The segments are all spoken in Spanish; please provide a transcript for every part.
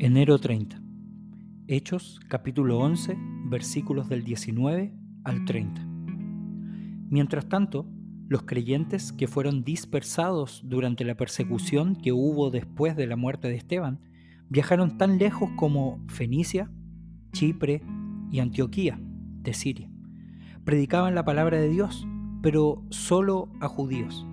Enero 30. Hechos capítulo 11 versículos del 19 al 30. Mientras tanto, los creyentes que fueron dispersados durante la persecución que hubo después de la muerte de Esteban viajaron tan lejos como Fenicia, Chipre y Antioquía de Siria. Predicaban la palabra de Dios, pero solo a judíos.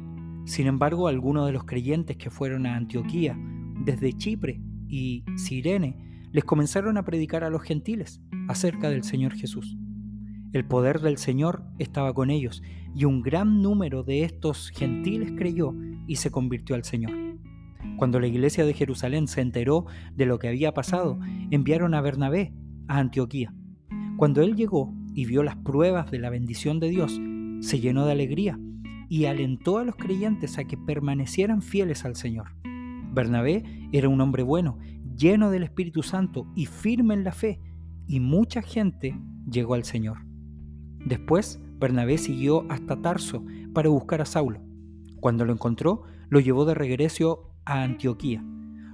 Sin embargo, algunos de los creyentes que fueron a Antioquía desde Chipre y Sirene les comenzaron a predicar a los gentiles acerca del Señor Jesús. El poder del Señor estaba con ellos y un gran número de estos gentiles creyó y se convirtió al Señor. Cuando la iglesia de Jerusalén se enteró de lo que había pasado, enviaron a Bernabé a Antioquía. Cuando él llegó y vio las pruebas de la bendición de Dios, se llenó de alegría y alentó a los creyentes a que permanecieran fieles al Señor. Bernabé era un hombre bueno, lleno del Espíritu Santo y firme en la fe, y mucha gente llegó al Señor. Después, Bernabé siguió hasta Tarso para buscar a Saulo. Cuando lo encontró, lo llevó de regreso a Antioquía.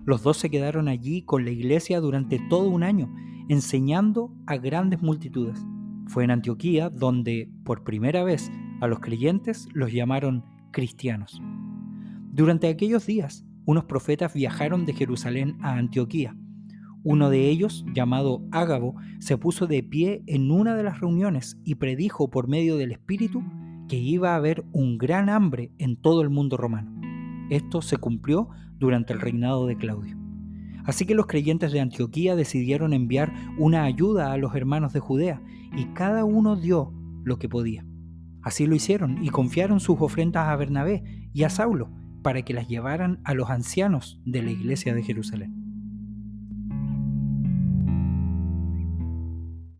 Los dos se quedaron allí con la iglesia durante todo un año, enseñando a grandes multitudes. Fue en Antioquía donde, por primera vez, a los creyentes los llamaron cristianos. Durante aquellos días, unos profetas viajaron de Jerusalén a Antioquía. Uno de ellos, llamado Ágabo, se puso de pie en una de las reuniones y predijo por medio del Espíritu que iba a haber un gran hambre en todo el mundo romano. Esto se cumplió durante el reinado de Claudio. Así que los creyentes de Antioquía decidieron enviar una ayuda a los hermanos de Judea y cada uno dio lo que podía. Así lo hicieron y confiaron sus ofrendas a Bernabé y a Saulo, para que las llevaran a los ancianos de la iglesia de Jerusalén.